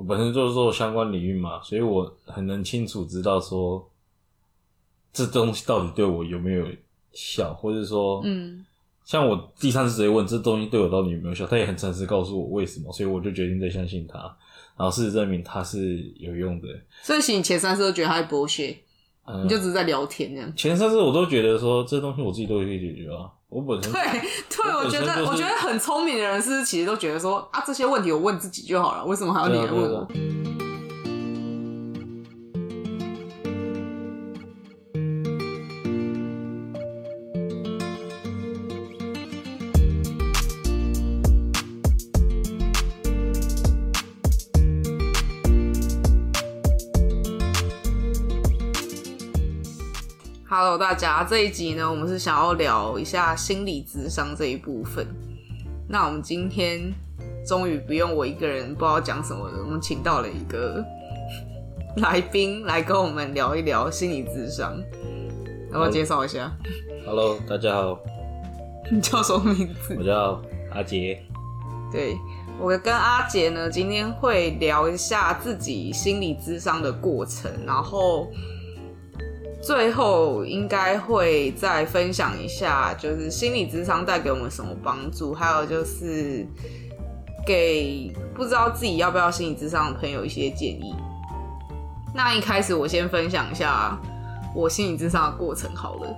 我本身就是做相关领域嘛，所以我很能清楚知道说这东西到底对我有没有效，或者说，嗯，像我第三次直接问这东西对我到底有没有效，他也很诚实告诉我为什么，所以我就决定再相信他，然后事实证明他是有用的。所以其实你前三次都觉得他在剥削，嗯你就只是在聊天这样。前三次我都觉得说这东西我自己都可以解决啊，我本身对 对，我我觉得就是我觉得很聪明的人是其实都觉得说啊这些问题我问自己就好了，为什么还要你来问我？大家，这一集呢，我们是想要聊一下心理智商这一部分。那我们今天终于不用我一个人不知道讲什么了，我们请到了一个来宾来跟我们聊一聊心理智商。要不要介绍一下？Hello，大家好，你叫什么名字我？叫阿杰。对我跟阿杰呢，今天会聊一下自己心理智商的过程，然后最后应该会再分享一下，就是心理智商带给我们什么帮助，还有就是给不知道自己要不要心理智商的朋友一些建议。那一开始我先分享一下我心理智商的过程好了。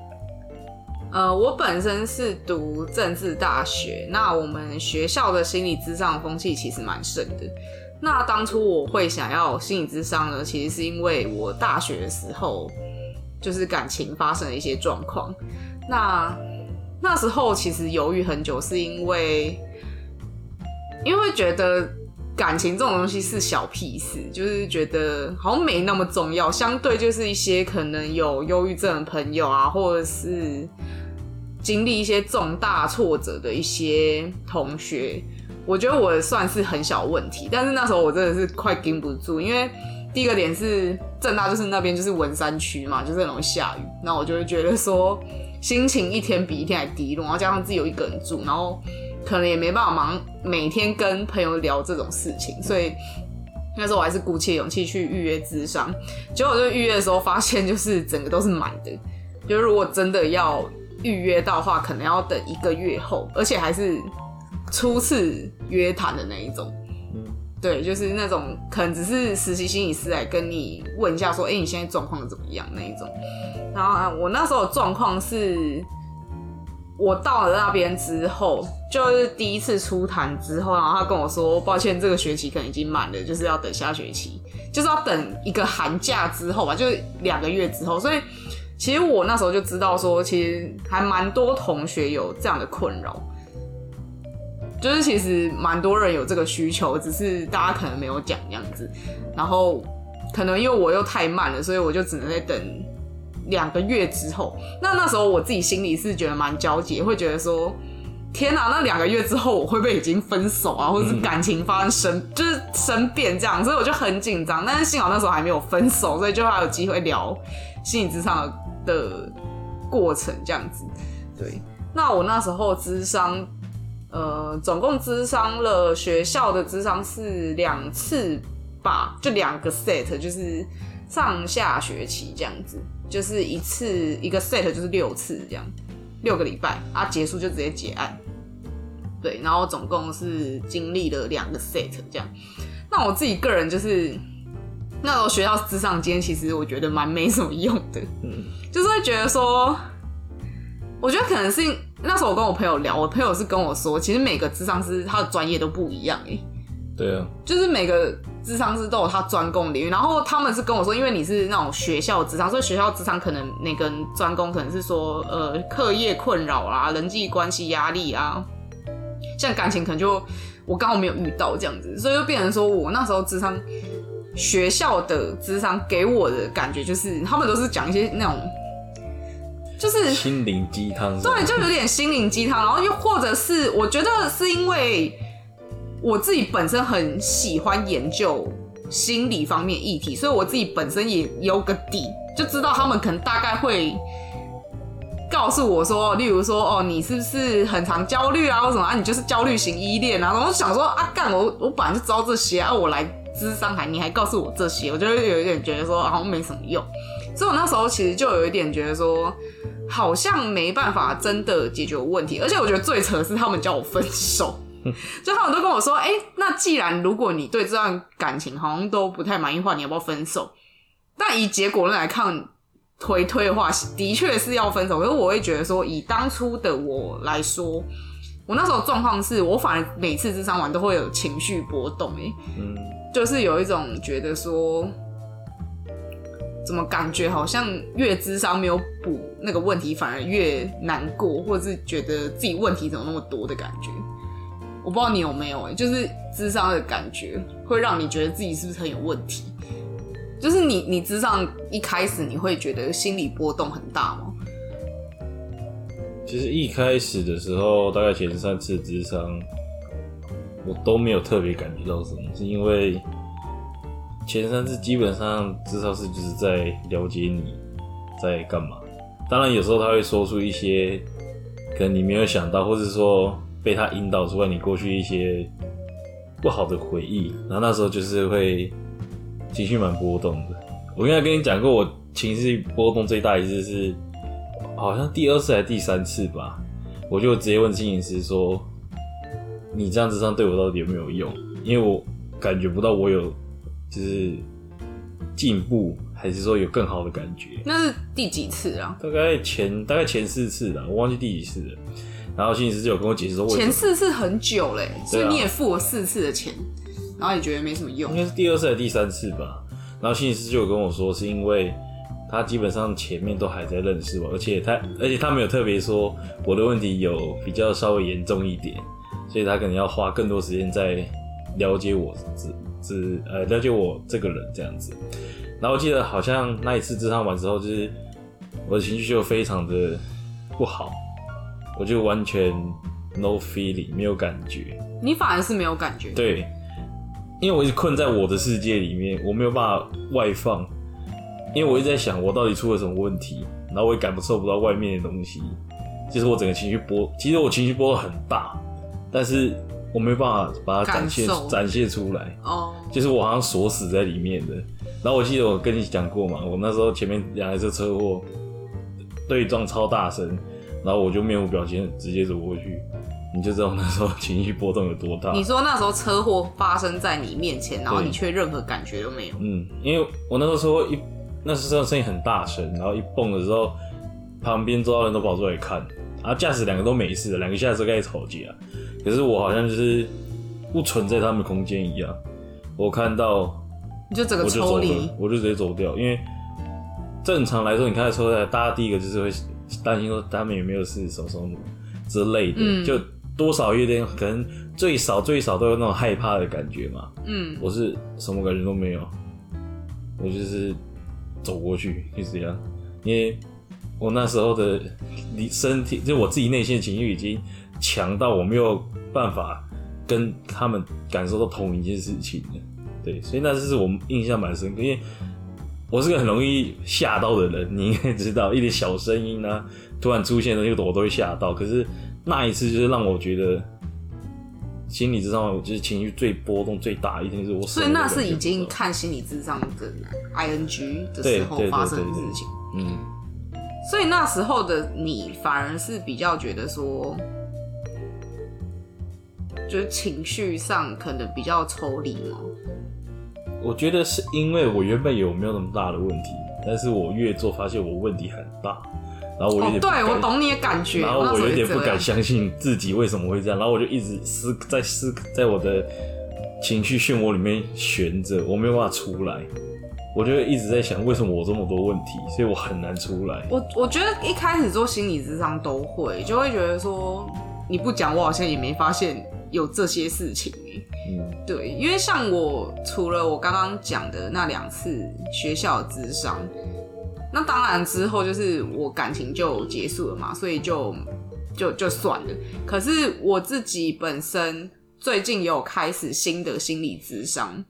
呃，我本身是读政治大学，那我们学校的心理智商风气其实蛮盛的。那当初我会想要心理智商呢，其实是因为我大学的时候就是感情发生了一些状况。那那时候其实犹豫很久，是因为因为觉得感情这种东西是小屁事，就是觉得好像没那么重要。相对就是一些可能有忧郁症的朋友啊，或者是经历一些重大挫折的一些同学，我觉得我算是很小问题。但是那时候我真的是快盯不住，因为第一个点是正大就是那边就是文山区嘛，就是很容易下雨，那我就会觉得说心情一天比一天还低落，然后加上自己有一个人住，然后可能也没办法忙每天跟朋友聊这种事情，所以那时候我还是鼓起勇气去预约智商。结果就预约的时候发现，就是整个都是满的。就如果真的要预约到的话，可能要等一个月后，而且还是初次约谈的那一种。对，就是那种可能只是实习心理师来跟你问一下，说，哎、你现在状况怎么样那一种。然后啊我那时候状况是，我到了那边之后，就是第一次出谈之后，然后他跟我说，抱歉，这个学期可能已经满了，就是要等下学期，就是要等一个寒假之后吧，就是两个月之后。所以其实我那时候就知道说，其实还蛮多同学有这样的困扰。就是其实蛮多人有这个需求，只是大家可能没有讲这样子。然后可能因为我又太慢了，所以我就只能在等两个月之后。那那时候我自己心里是觉得蛮焦急，会觉得说。天哪、那两个月之后我会不会已经分手啊，或者是感情发生生、就是生变这样，所以我就很紧张。但是幸好那时候还没有分手，所以就还有机会聊心理智商的过程这样子。对，那我那时候智商，呃，总共咨商了学校的咨商是两次吧，就两个 set，就是上下学期这样子，就是一次一个 set 就是六次这样，六个礼拜啊，结束就直接结案。对，然后总共是经历了两个 set 这样。那我自己个人就是那时候学校智商间，其实我觉得蛮没什么用的，嗯就是会觉得说，我觉得可能是那时候我跟我朋友聊，我朋友是跟我说，其实每个智商师他的专业都不一样诶、对啊，就是每个智商师都有他专攻领域，然后他们是跟我说，因为你是那种学校智商，所以学校智商可能那个专攻可能是说呃课业困扰啊、人际关系压力啊，像感情可能就我刚好没有遇到这样子，所以就变成说我那时候智商学校的智商给我的感觉就是他们都是讲一些那种就是心灵鸡汤。对，就有点心灵鸡汤，然后又或者是我觉得是因为我自己本身很喜欢研究心理方面议题，所以我自己本身也有个底，就知道他们可能大概会告诉我说，例如说哦，你是不是很常焦虑啊，或什么啊，你就是焦虑型依恋啊，然后我想说啊，干我我本来就知道这些啊，我来智商还你还告诉我这些，我就会有一点觉得说好像没什么用。所以我那时候其实就有一点觉得说，好像没办法真的解决问题。而且我觉得最扯的是他们叫我分手，就他们都跟我说，哎、那既然如果你对这段感情好像都不太满意的话，你要不要分手？但以结果论来看，推推的话，的确是要分手。可是我会觉得说，以当初的我来说，我那时候状况是我反而每次智商完都会有情绪波动、欸，嗯，就是有一种觉得说，怎么感觉好像越智商没有补那个问题，反而越难过，或者是觉得自己问题怎么那么多的感觉。我不知道你有没有、就是智商的感觉会让你觉得自己是不是很有问题？就是你你智商一开始你会觉得心理波动很大吗？其实一开始的时候，大概前三次智商，我都没有特别感觉到什么，是因为前三次基本上至少是就是在了解你在干嘛。当然有时候他会说出一些可能你没有想到，或者说被他引导出来你过去一些不好的回忆，然后那时候就是会情绪蛮波动的。我应该跟你讲过，我情绪波动最大一次是。好像第二次还是第三次吧，我就直接问心理师说：“你这样子上对我到底有没有用？因为我感觉不到我有就是进步，还是说有更好的感觉。那是第几次啊？大概前大概前四次了，我忘记第几次了。然后心理师就有跟我解释说，前四次很久嘞、所以你也付了四次的钱，然后也觉得没什么用应。该是第二次还是第三次吧。然后心理师就有跟我说，是因为他基本上前面都还在认识我，而且他而且他没有特别说我的问题有比较稍微严重一点，所以他可能要花更多时间在了解我只只呃了解我这个人这样子。然后我记得好像那一次智商完之后，就是我的情绪就非常的不好，我就完全 no feeling 没有感觉。你反而是没有感觉，对，因为我一直困在我的世界里面，我没有办法外放，因为我一直在想我到底出了什么问题，然后我也感受不到外面的东西，就是我整个情绪波，其实我情绪波很大，但是我没办法把它展现感受。展现出来，哦，就是我好像锁死在里面的。然后我记得我跟你讲过嘛，我那时候前面两台车车祸对撞超大声，然后我就面无表情地直接走过去，你就知道那时候情绪波动有多大。你说那时候车祸发生在你面前，然后对你却任何感觉都没有，嗯，因为我那时候一那时候声音很大声，然后一蹦的时候，旁边周遭人都跑出来看，啊，驾驶两个都没事，两个下车开始吵架，可是我好像就是不存在他们空间一样，我看到你就整个我就走抽离。了，，我就直接走掉，因为正常来说，你开车出来，大家第一个就是会担心说他们有没有事什么什么之类的，嗯。就多少有点可能最少最少都有那种害怕的感觉嘛，嗯，我是什么感觉都没有，我就是走过去，就这样。因为我那时候的你身体，就我自己内心的情绪已经强到我没有办法跟他们感受到同一件事情了。对，所以那次是我印象蛮深刻，因为我是个很容易吓到的人，你应该知道，一点小声音啊，突然出现的那个我都会吓到。可是那一次就是让我觉得。心理之上，就是情绪最波动最大，一天是我。所以那是已经看心理智商的 ing 的时候发生的事情，嗯，所以那时候的你反而是比较觉得说，就是情绪上可能比较抽离嘛。我觉得是因为我原本有没有那么大的问题，但是我越做发现我问题很大，然后我有哦点，对我懂你的感觉，然后我有点不敢相信自己为什么会这样，然后我就一直思在思在我的情绪漩涡里面悬着，我没有办法出来，我就一直在想为什么我这么多问题，所以我很难出来。我我觉得一开始做心理智商都会，就会觉得说你不讲，我好像也没发现有这些事情欸嗯对，因为像我除了我刚刚讲的那两次学校的智商，那当然之后就是我感情就结束了嘛，所以就就就算了。可是我自己本身最近也有开始新的心理智商，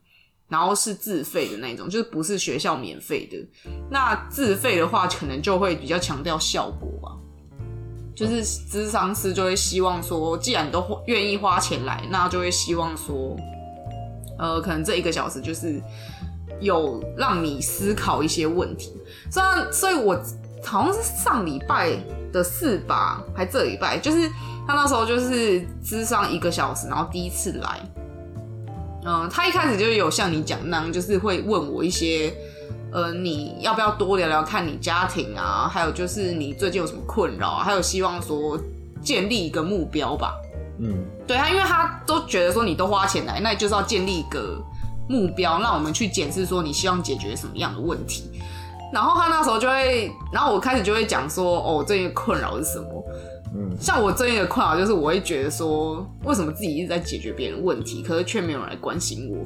然后是自费的那种，就是不是学校免费的。那自费的话，可能就会比较强调效果吧。就是智商师就会希望说，既然都愿意花钱来，那就会希望说，呃，可能这一个小时就是有让你思考一些问题。虽然，所以我好像是上礼拜的事吧，还这礼拜，就是他那时候就是智商一个小时，然后第一次来，嗯，他一开始就有像你讲那样，就是会问我一些。呃，你要不要多聊聊看你家庭啊？还有就是你最近有什么困扰啊？还有希望说建立一个目标吧。嗯，对他，因为他都觉得说你都花钱来，那你就是要建立一个目标，让我们去检视说你希望解决什么样的问题。然后他那时候就会，然后我开始就会讲说，哦，最近困扰是什么？嗯，像我最近的困扰就是，我会觉得说，为什么自己一直在解决别人问题，可是却没有人来关心我。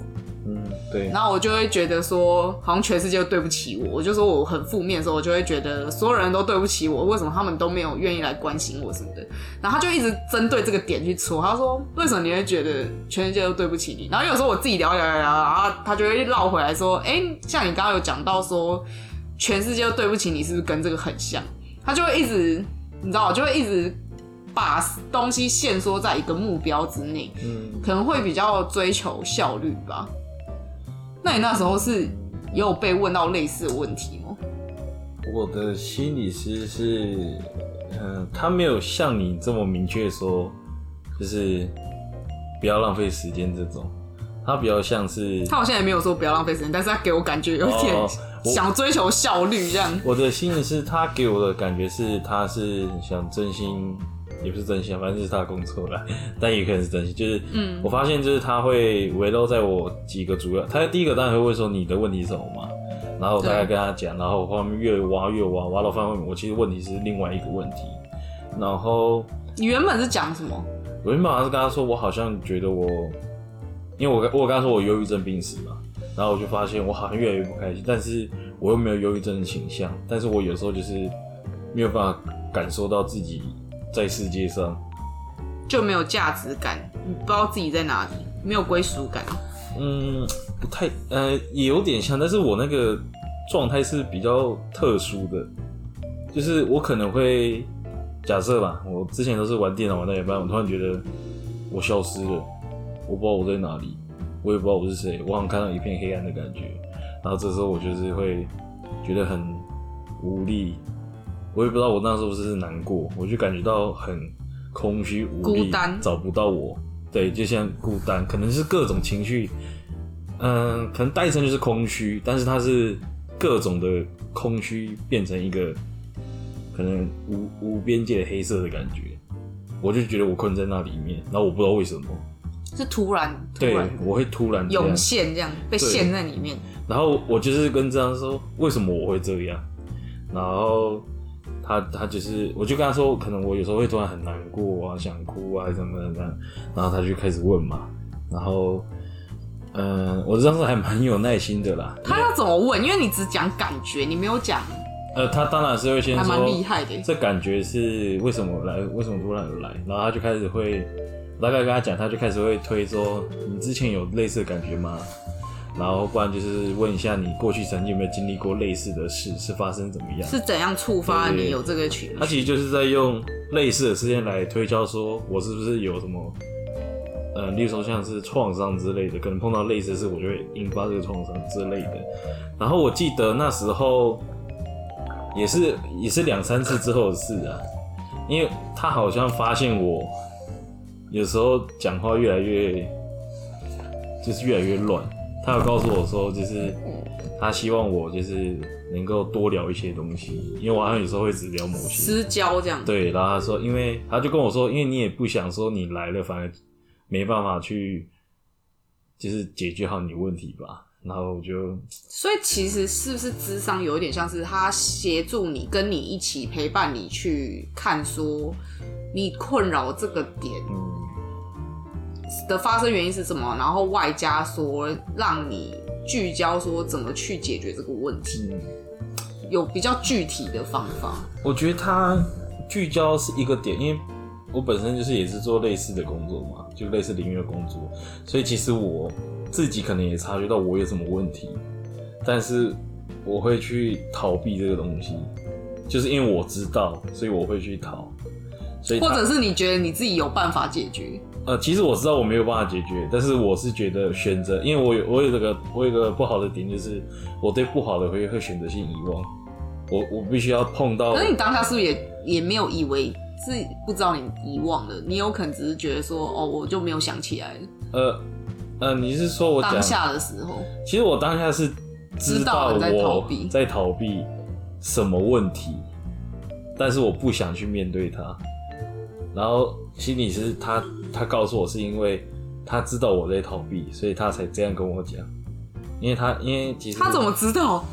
嗯，对。然后我就会觉得说，好像全世界都对不起我。我就说我很负面的时候，我就会觉得所有人都对不起我。为什么他们都没有愿意来关心我什么的？然后他就一直针对这个点去戳。他说：“为什么你会觉得全世界都对不起你？”然后有时候我自己聊聊聊聊，然后他就会绕回来说：“哎，像你刚刚有讲到说，全世界都对不起你，是不是跟这个很像？”他就会一直，你知道，就会一直把东西限缩在一个目标之内。嗯，可能会比较追求效率吧。那你那时候是也有被问到类似的问题吗？我的心理师是，嗯，他没有像你这么明确说，就是不要浪费时间这种，他比较像是，他好像也没有说不要浪费时间，但是他给我感觉有点想追求效率这样。我的心理是他给我的感觉是，他是想真心。也不是真心，反正就是他的工作了，但也可能是真心。就是，嗯，我发现就是他会围绕在我几个主要，他第一个当然会问说你的问题是什么嘛，然后我大概跟他讲，然后后面越挖越挖，挖到发现我其实问题是另外一个问题。然后你原本是讲什么？我原本好像是跟他说，我好像觉得我，因为我我跟他说我忧郁症病史嘛，然后我就发现我好像越来越不开心，但是我又没有忧郁症的倾向，但是我有时候就是没有办法感受到自己。在世界上就没有价值感，你不知道自己在哪里，没有归属感。嗯，不太，呃，也有点像，但是我那个状态是比较特殊的，就是我可能会假设吧，我之前都是玩电脑玩到一半，我突然觉得我消失了，我不知道我在哪里，我也不知道我是谁，我好像看到一片黑暗的感觉，然后这时候我就是会觉得很无力。我也不知道我那时候是不是难过，我就感觉到很空虚无力，找不到我。对，就像孤单，可能是各种情绪，嗯，可能代称就是空虚，但是它是各种的空虚变成一个可能无无边界的黑色的感觉。我就觉得我困在那里面，然后我不知道为什么，是突然，对，我会突然涌现这样被陷在里面。然后我就是跟这样说，为什么我会这样？然后。他他就是，我就跟他说，可能我有时候会突然很难过啊，想哭啊，怎么怎么，然后他就开始问嘛，然后，嗯，我当时还蛮有耐心的啦。他要怎么问？因为你只讲感觉，你没有讲。呃，他当然是会先说，还蛮厉害的。这感觉是为什么来？为什么突然而来？然后他就开始会，大概跟他讲，他就开始会推说，你之前有类似的感觉吗？然后，不然就是问一下你过去曾经有没有经历过类似的事，是发生怎么样？是怎样触发你有这个情绪？他其实就是在用类似的事件来推敲，说我是不是有什么，呃，例如说像是创伤之类的，可能碰到类似的事，我就会引发这个创伤之类的。然后我记得那时候也是也是两三次之后的事啊，因为他好像发现我有时候讲话越来越就是越来越乱。他有告诉我说，就是他希望我就是能够多聊一些东西，因为我好像有时候会只聊某些私交这样。对，然后他说，因为他就跟我说，因为你也不想说你来了反而没办法去，就是解决好你问题吧。然后我就，所以其实是不是智商有一点像是他协助你，跟你一起陪伴你去看说你困扰这个点。的发生原因是什么？然后外加说让你聚焦，说怎么去解决这个问题，有比较具体的方法。我觉得它聚焦是一个点，因为我本身就是也是做类似的工作嘛，就类似领域的工作，所以其实我自己可能也察觉到我有什么问题，但是我会去逃避这个东西，就是因为我知道，所以我会去逃。所以或者是你觉得你自己有办法解决？呃，其实我知道我没有办法解决，但是我是觉得选择，因为我有我有这个我有一个不好的点，就是我对不好的回忆会选择性遗忘。我我必须要碰到可，是你当下是不是也也没有以为是不知道你遗忘了？你有可能只是觉得说，哦，我就没有想起来了。呃呃，你是说我讲当，下的时候，其实我当下是知道我避在逃避什么问题，但是我不想去面对它。然后心理师他他告诉我是因为他知道我在逃避，所以他才这样跟我讲。因为他因为其实他怎么知道？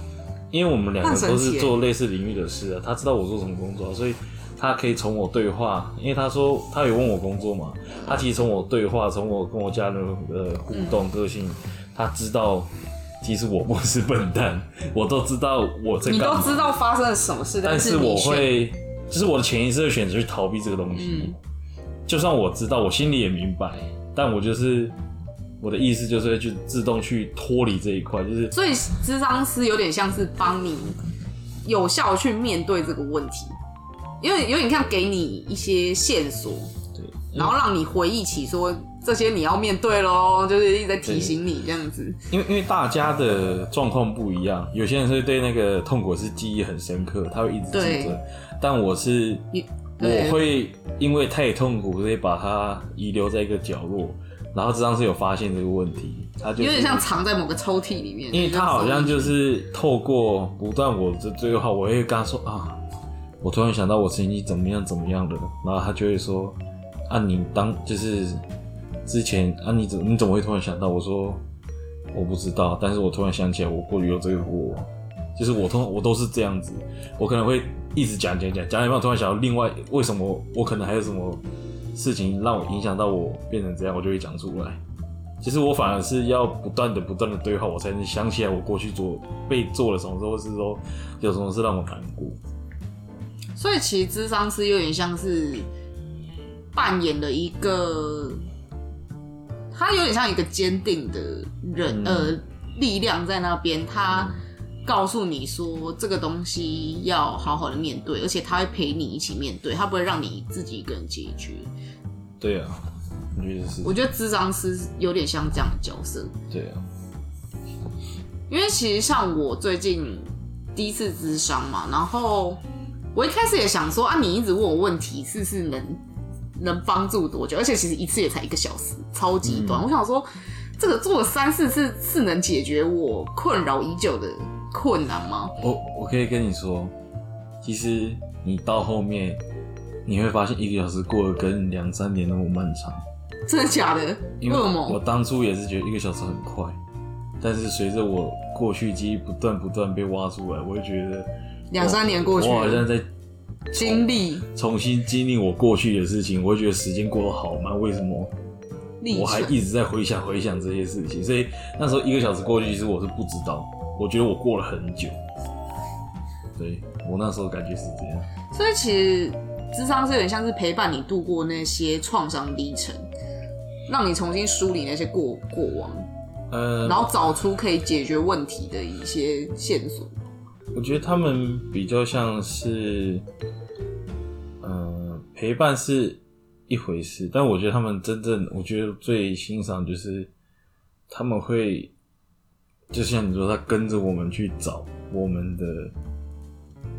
因为我们两个都是做类似领域的事啊，他知道我做什么工作啊，所以他可以从我对话，因为他说他有问我工作嘛，他其实从我对话，从我跟我家人的互动、个性，他知道其实我不是笨蛋，我都知道我这个你都，知道发生了什么事，但是我会，就是我的潜意识会选择去逃避这个东西，嗯就算我知道，我心里也明白，但我就是我的意思就是会去自动去脱离这一块，就是所以智商师有点像是帮你有效去面对这个问题，因为有点像给你一些线索，对，然后让你回忆起说这些你要面对喽，就是一直在提醒你这样子。因为因为大家的状况不一样，有些人是对那个痛苦是记忆很深刻，他会一直记对着，但我是我会因为太痛苦，所以把它遗留在一个角落，然后这张是有发现这个问题，他就是有点像藏在某个抽屉里面，因为他好像就是透过不断我的对话，我会跟他说啊，我突然想到我曾经怎么样怎么样的，然后他就会说啊，你当就是之前啊，你怎你怎么会突然想到？我说我不知道，但是我突然想起来，我过去有这个过往，就是我通我都是这样子，我可能会一直讲讲讲讲一半，突然想到另外为什么我可能还有什么事情让我影响到我变成这样，我就会讲出来。其实我反而是要不断的、不断的对话，我才能想起来我过去做被做了什么事，或是说有什么事让我难过。所以其实智商师有点像是扮演了一个，他有点像一个坚定的人、呃力量在那边，他告诉你说这个东西要好好的面对，而且他会陪你一起面对，他不会让你自己一个人解决。对啊，我觉得是，我觉得智商师有点像这样的角色，对啊，因为其实像我最近第一次咨商嘛，然后我一开始也想说啊，你一直问我问题，是不是能能帮助多久？而且其实一次也才一个小时，超级短。嗯我想说，这个做了三四次是能解决我困扰已久的困难吗？我我可以跟你说，其实你到后面你会发现一个小时过得跟两三年那么漫长。真的假的？因为什我？当初也是觉得一个小时很快，但是随着我过去记忆不断不断被挖出来，我会觉得两三年过去，我好像在经历重新经历我过去的事情，我会觉得时间过得好慢。为什么？我还。一直在回想回想这些事情，所以那时候一个小时过去，其实我是不知道，我觉得我过了很久。对我那时候感觉是这样，所以其实智商是有点像是陪伴你度过那些创伤历程，让你重新梳理那些过过往。呃，然后找出可以解决问题的一些线索。我觉得他们比较像是，呃，陪伴是一回事，但我觉得他们真正，我觉得最欣赏就是他们会，就像你说，他跟着我们去找我们的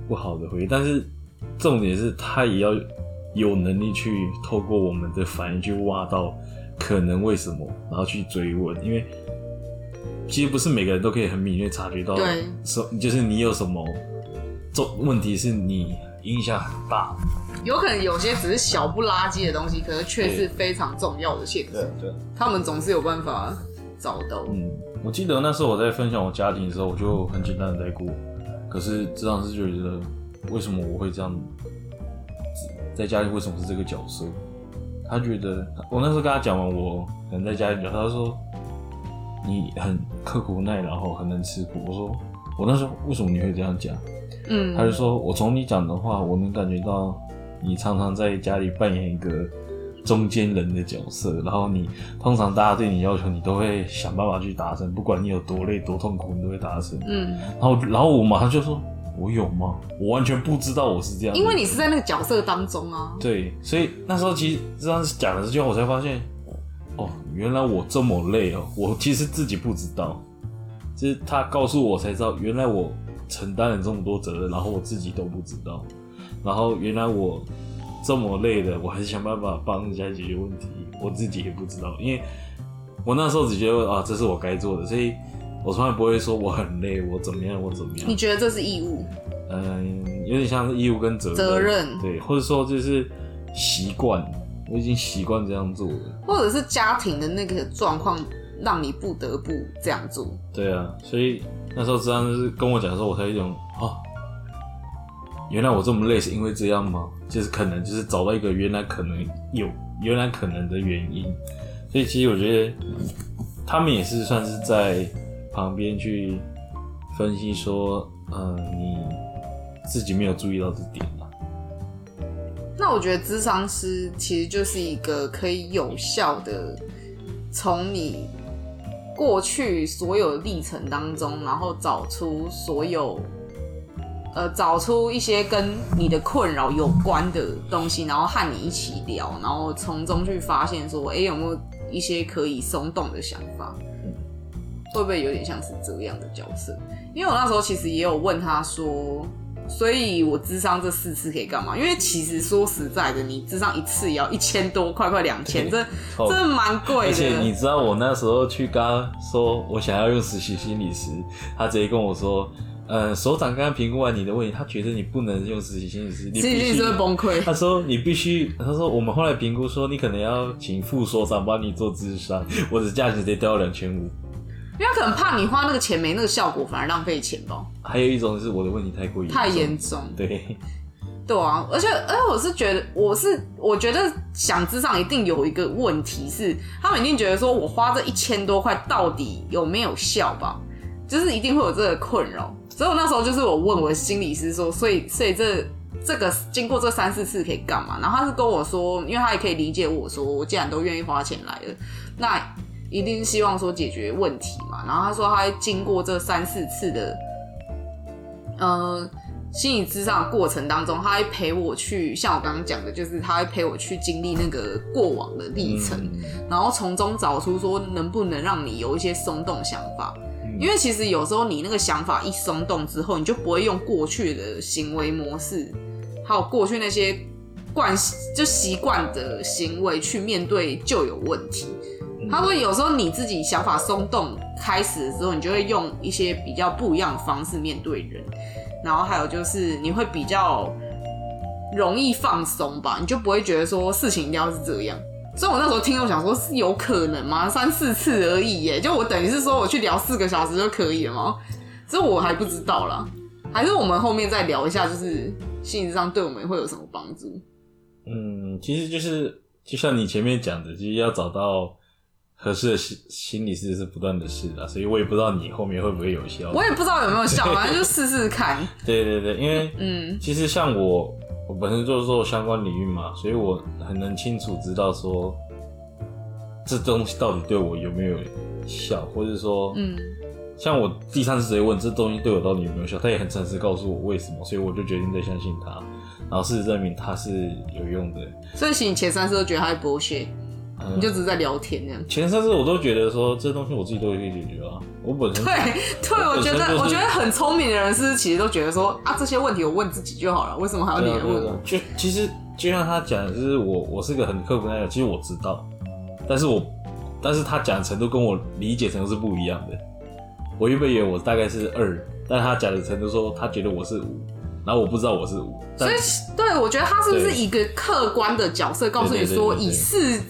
不好的回忆，但是重点是他也要有能力去透过我们的反应去挖到可能为什么，然后去追问，因为其实不是每个人都可以很敏锐察觉到，对，说就是你有什么重问题是你影响很大，有可能有些只是小不拉几的东西，可是却是非常重要的线索。对，他们总是有办法找到。嗯，我记得那时候我在分享我家庭的时候，我就很简单的在过，可是这样是就觉得为什么我会这样，在家里为什么是这个角色？他觉得我那时候跟他讲完我可能在家里他说你很刻苦耐劳，后很能吃苦。我说我那时候为什么你会这样讲？嗯，他就说：“我从你讲的话，我能感觉到你常常在家里扮演一个中间人的角色，然后你通常大家对你要求，你都会想办法去达成，不管你有多累多痛苦，你都会达成。嗯，然后，然后我马上就说：我有吗？我完全不知道我是这样，因为你是在那个角色当中啊。对，所以那时候其实这样讲的这句话，我才发现，哦原来我这么累哦，我其实自己不知道，就是他告诉我才知道，原来我承担了这么多责任，然后我自己都不知道，然后原来我这么累的，我还是想办法帮人家解决问题，我自己也不知道，因为我那时候只觉得啊，这是我该做的，所以我从来不会说我很累，我怎么样，我怎么样你。觉得这是义务？嗯，有点像是义务跟责任，责任对，或者说就是习惯，我已经习惯这样做了。或者是家庭的那个状况让你不得不这样做？对啊，所以那时候这样就是跟我讲的时候，我才有一种哦，原来我这么累是因为这样吗？就是可能就是找到一个原来可能有原来可能的原因，所以其实我觉得他们也是算是在旁边去分析说，嗯、你自己没有注意到这点啊。那我觉得智商师其实就是一个可以有效的从你过去所有历程当中，然后找出所有呃找出一些跟你的困扰有关的东西，然后和你一起聊，然后从中去发现说，哎、有没有一些可以松动的想法？会不会有点像是这样的角色？因为我那时候其实也有问他说，所以我智商这四次可以干嘛？因为其实说实在的，你智商一次也要一千多，快快两千，这超 这蛮贵而且你。知道我那时候去跟他说我想要用实习心理师，他直接跟我说，呃，首长刚刚评估完你的问题，他觉得你不能用实习心理实你是会崩溃。他说你必须，他说我们后来评估说你可能要请副所长帮你做智商，我的价值直接掉到两千五。因为他可能怕你花那个钱没那个效果，反而浪费钱吧，还有一种是我的问题太过严重，太严重。对，对啊，而且而且我是觉得，我是我觉得想智商一定有一个问题是，他们一定觉得说我花这一千多块到底有没有效吧，就是一定会有这个困扰。所以我那时候就是我问我的心理师说，所以所以这这个经过这三四次可以干嘛？然后他是跟我说，因为他也可以理解我说，我既然都愿意花钱来了，那一定希望说解决问题嘛。然后他说他经过这三四次的呃心理咨商的过程当中，他会陪我去，像我刚刚讲的，就是他会陪我去经历那个过往的历程，嗯然后从中找出说能不能让你有一些松动想法。嗯因为其实有时候你那个想法一松动之后，你就不会用过去的行为模式，还有过去那些惯习就习惯的行为去面对就有问题。他说有时候你自己想法松动开始的时候，你就会用一些比较不一样的方式面对人，然后还有就是你会比较容易放松吧，你就不会觉得说事情一定要是这样。所以我那时候听，我想说是有可能吗？三四次而已耶，就我等于是说我去聊四个小时就可以了吗？这我还不知道啦，还是我们后面再聊一下，就是心理上对我们会有什么帮助？嗯，其实就是就像你前面讲的，就是要找到合适的心心理师是不断的试的，所以我也不知道你后面会不会有效。我也不知道有没有效，反正就试试看。对对对，因为嗯其实像我，我本身就是做相关领域嘛，所以我很能清楚知道说这东西到底对我有没有效，或者说，嗯，像我第三次直接问这东西对我到底有没有效，他也很诚实告诉我为什么，所以我就决定再相信他，然后事实证明他是有用的。所以其实你前三次都觉得他在剥削，嗯你就只是在聊天那样。前三次我都觉得说这东西我自己都可以解决啊，我本身对对，我觉得我觉得很聪明的人是其实都觉得说啊这些问题我问自己就好了，为什么还要你对啊来问就其实就像他讲的，就是我我是个很刻苦耐劳，其实我知道，但是我但是他讲的程度跟我理解程度是不一样的。我原本以为我大概是二，但他讲的程度说他觉得我是五，然后我不知道我是五，所以对我觉得他是不是对一个客观的角色，告诉你说以四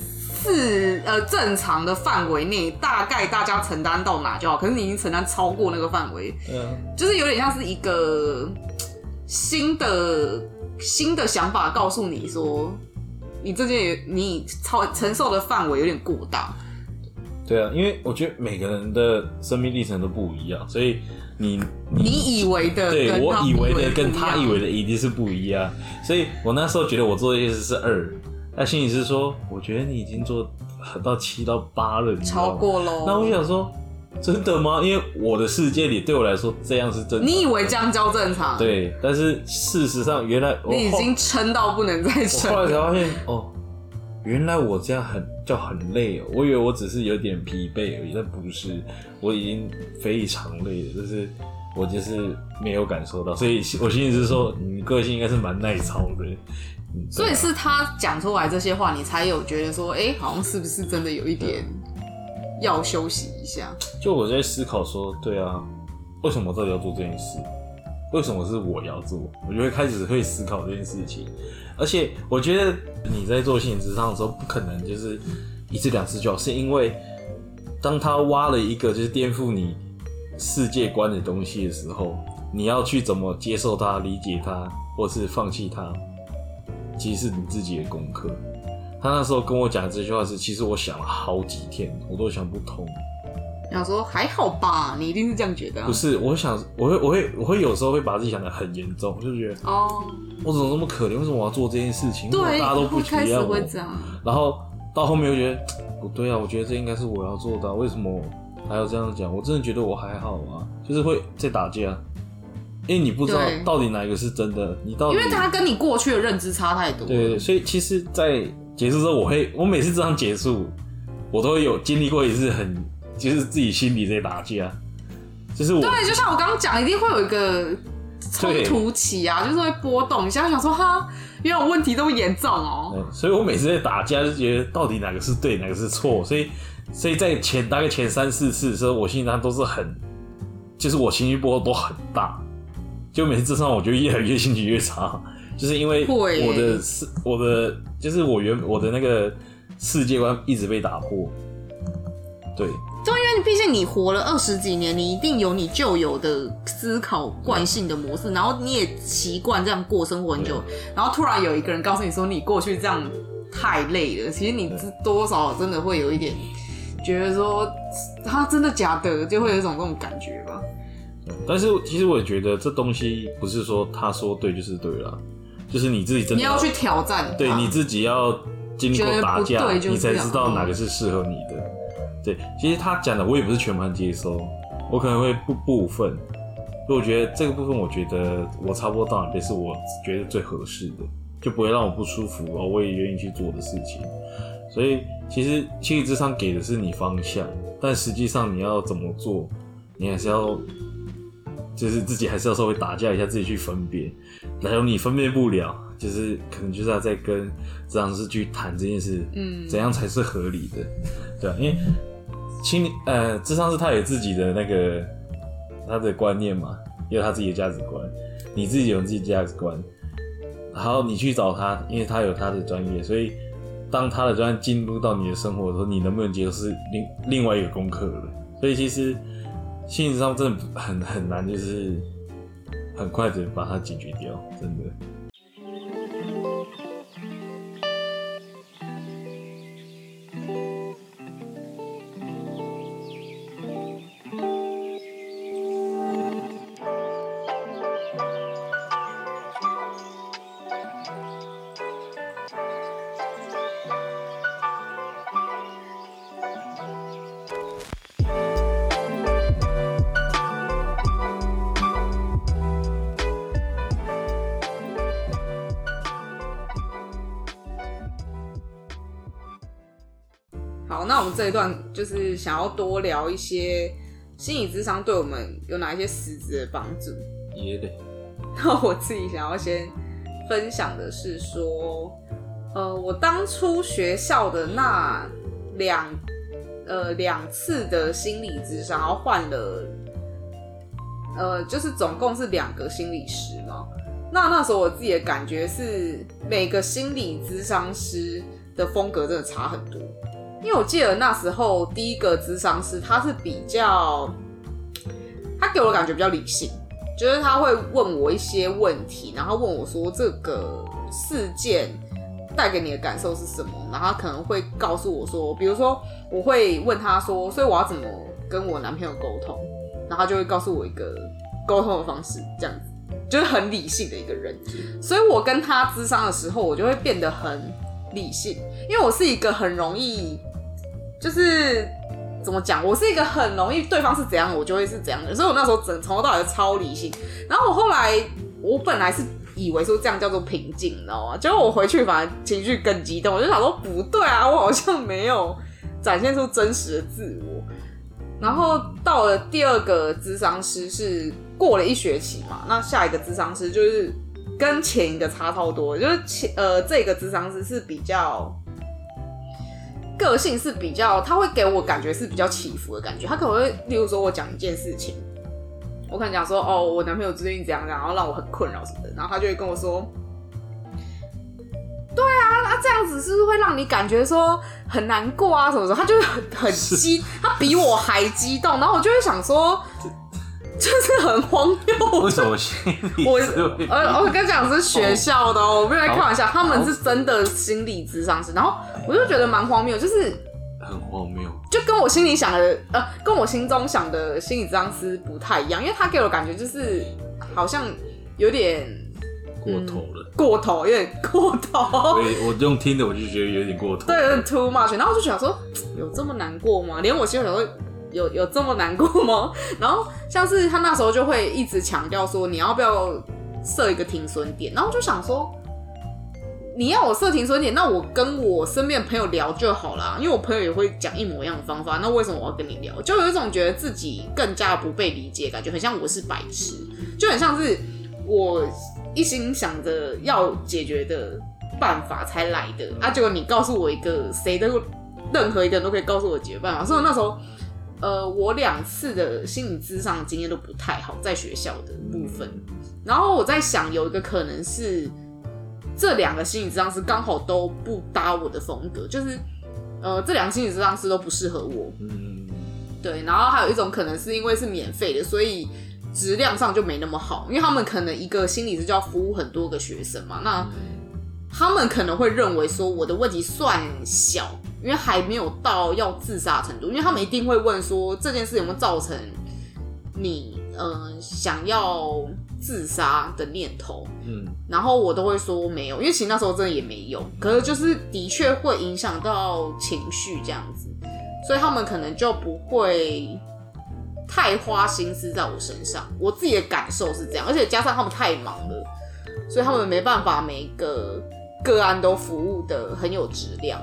四呃正常的范围内，大概大家承担到哪就好，可是你已经承担超过那个范围，嗯。就是有点像是一个新的新的想法告诉你说，你这件你超承受的范围有点过大。对啊，因为我觉得每个人的生命历程都不一样，所以你你以为的对我以为的跟他以为的一定是不一样，所以我那时候觉得我做的意思是二，但心理师说，我觉得你已经做到七到八了，你知道吗超过喽。那我想说，真的吗？因为我的世界里对我来说这样是正常。你以为这样叫正常？，对，但是事实上原来我你已经撑到不能再撑我后来才发现，哦，原来我这样很叫很累哦，我以为我只是有点疲惫而已，但不是，我已经非常累了，就是我就是没有感受到，所以我心里是说，你个性应该是蛮耐操的。嗯所以是他讲出来这些话，你才有觉得说，哎、好像是不是真的有一点要休息一下？就我在思考说，对啊，为什么我到底要做这件事？为什么是我要做？我就会开始会思考这件事情。而且我觉得你在做心理智商的时候，不可能就是一次两次就好，是因为当他挖了一个就是颠覆你世界观的东西的时候，你要去怎么接受它、理解它，或是放弃它，其实是你自己的功课。他那时候跟我讲这句话是，其实我想了好几天，我都想不通。想说还好吧，你一定是这样觉得、啊不。是，我想，我会，我会，我会有时候会把自己想的很严重，就觉得哦，我怎么那么可怜？为什么我要做这件事情？对，大家都不体谅我。然后到后面又觉得不对啊，我觉得这应该是我要做的啊、为什么还要这样讲？我真的觉得我还好啊，就是会在打架，因为你不知道对到底哪一个是真的，你到底因为他跟你过去的认知差太多。对对对，所以其实，在结束之后，我会，我每次这样结束，我都会有经历过一次很，就是自己心里在打架，就是我对，就像我刚刚讲，一定会有一个冲突期啊，就是会波动。一下想说，哈，原来我问题这么严重哦、嗯，所以我每次在打架就觉得到底哪个是对，哪个是错，所以所以在前大概前三四次的时候，我心里上都是很，就是我情绪波动都很大，就每次这上我就越来越心情越差，就是因为会我的世我的就是我原我的那个世界观一直被打破，对。对，因为毕竟你活了二十几年，你一定有你旧有的思考惯性的模式，然后你也习惯这样过生活很久，然后突然有一个人告诉你说你过去这样太累了，其实你知多少真的会有一点觉得说他真的假的，就会有一种这种感觉吧。但是其实我也觉得这东西不是说他说对就是对了，就是你自己真的你要去挑战，对你自己要经过打架，你才知道哪个是适合你的。对，其实他讲的我也不是全盘接收，我可能会不部分。所以我觉得这个部分，我觉得我差不多到哪边是我觉得最合适的，就不会让我不舒服哦，我也愿意去做的事情。所以其实心理智商给的是你方向，但实际上你要怎么做，你还是要，就是自己还是要稍微打架一下，自己去分辨。然后你分辨不了，就是可能就是要再跟智商师去谈这件事，嗯怎样才是合理的，对啊，因为心理呃，智商是他有自己的那个他的观念嘛，也有他自己的价值观，你自己有自己的价值观，然后你去找他，因为他有他的专业，所以当他的专业进入到你的生活的时候，你能不能接受是另另外一个功课了。所以其实心理上真的很很难，就是很快的把它解决掉，真的。就是想要多聊一些心理智商对我们有哪一些实质的帮助。也得，那我自己想要先分享的是说，呃，我当初学校的那两呃两次的心理智商，然后换了，呃，就是总共是两个心理师嘛。那那时候我自己的感觉是，每个心理咨商师的风格真的差很多。因为我记得那时候第一个智商师他是比较，他给我的感觉比较理性，就是他会问我一些问题，然后问我说这个事件带给你的感受是什么，然后他可能会告诉我说，比如说我会问他说，所以我要怎么跟我男朋友沟通，然后他就会告诉我一个沟通的方式，这样子就是很理性的一个人，所以我跟他咨商的时候，我就会变得很理性，因为我是一个很容易就是。怎么讲？我是一个很容易对方是怎样，我就会是怎样的，所以我那时候整从头到尾都超理性。然后我后来，我本来是以为说这样叫做平静，你知道吗？结果我回去反而情绪更激动，我就想说不对啊，我好像没有展现出真实的自我。然后到了第二个智商师是过了一学期嘛，那下一个智商师就是跟前一个差超多，就是前呃这个智商师是比较个性是比较，他会给我感觉是比较起伏的感觉，他可能会例如说我讲一件事情。我可能讲说，哦，我男朋友最近怎样怎样，然后让我很困扰什么的，然后他就会跟我说，对啊，那这样子是不是会让你感觉说很难过啊什么的？他就很很激，他比我还激动，然后我就会想说，就是很荒谬。为什么心理？我呃，我跟你讲是学校的哦，我不是在开玩笑，他们是真的心理智商师，然后我就觉得蛮荒谬，就是很荒谬。就跟我心里想的，呃，跟我心中想的心理智商师不太一样，因为他给我感觉就是好像有点过头了，过头，有点过头。对，我用听的我就觉得有点过头，对，有点 too much。然后我就想说，有这么难过吗？连我心里想说，有有这么难过吗？然后像是他那时候就会一直强调说，你要不要设一个停损点？然后就想说。你要我设停损点，那我跟我身边朋友聊就好了，因为我朋友也会讲一模一样的方法，那为什么我要跟你聊？就有一种觉得自己更加不被理解，感觉很像我是白痴，就很像是我一心想着要解决的办法才来的啊，结果你告诉我一个谁的任何一个人都可以告诉我解决办法，所以那时候呃，我两次的心理咨商经验都不太好，在学校的部分，然后我在想有一个可能是。这两个心理咨商师刚好都不搭我的风格，就是，呃，这两个心理咨商师都不适合我。嗯，对。然后还有一种可能是因为是免费的，所以质量上就没那么好，因为他们可能一个心理师就要服务很多个学生嘛。那他们可能会认为说我的问题算小，因为还没有到要自杀程度，因为他们一定会问说这件事有没有造成你，嗯，想要。自杀的念头，嗯，然后我都会说没有，因为其实那时候真的也没有，可是就是的确会影响到情绪这样子，所以他们可能就不会太花心思在我身上。我自己的感受是这样，而且加上他们太忙了，所以他们没办法每个个案都服务的很有质量。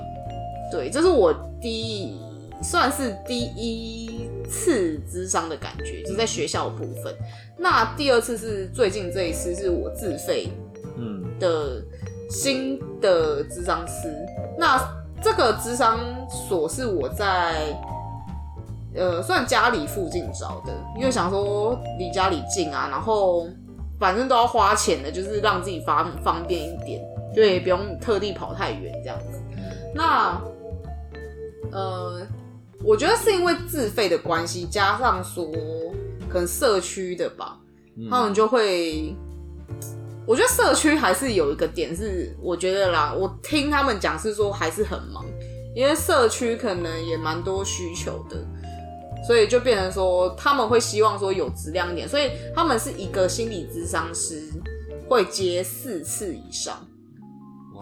对，这是我第一算是第一次智商的感觉，就在学校部分。那第二次是最近这一次是我自费，嗯的新的智商师。那这个智商所是我在呃算家里附近找的，因为想说离家里近啊，然后反正都要花钱的，就是让自己方方便一点，就也不用特地跑太远这样子。那呃，我觉得是因为自费的关系，加上说。可能社区的吧，他们就会，我觉得社区还是有一个点是，我觉得啦，我听他们讲是说还是很忙，因为社区可能也蛮多需求的，所以就变成说他们会希望说有质量一点，所以他们是一个心理咨商师会接四次以上。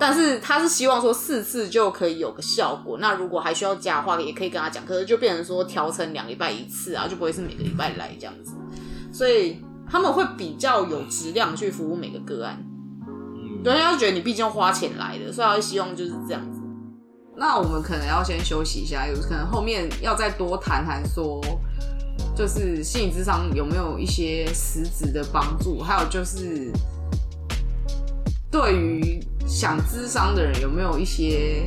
但是他是希望说四次就可以有个效果，那如果还需要加的话，也可以跟他讲。可是就变成说调成两礼拜一次啊，就不会是每个礼拜来这样子。所以他们会比较有质量去服务每个个案。嗯，对，他就觉得你毕竟花钱来的，所以他会希望就是这样子。那我们可能要先休息一下，有可能后面要再多谈谈说，就是心理智商有没有一些实质的帮助，还有就是对于。想咨商的人有没有一些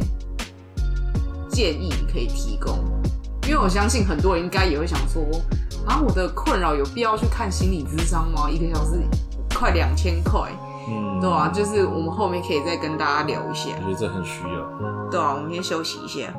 建议可以提供？因为我相信很多人应该也会想说，啊，我的困扰有必要去看心理咨商吗？一个小时快两千块，嗯，对啊，就是我们后面可以再跟大家聊一下。我觉得这很需要。对啊，我们先休息一下。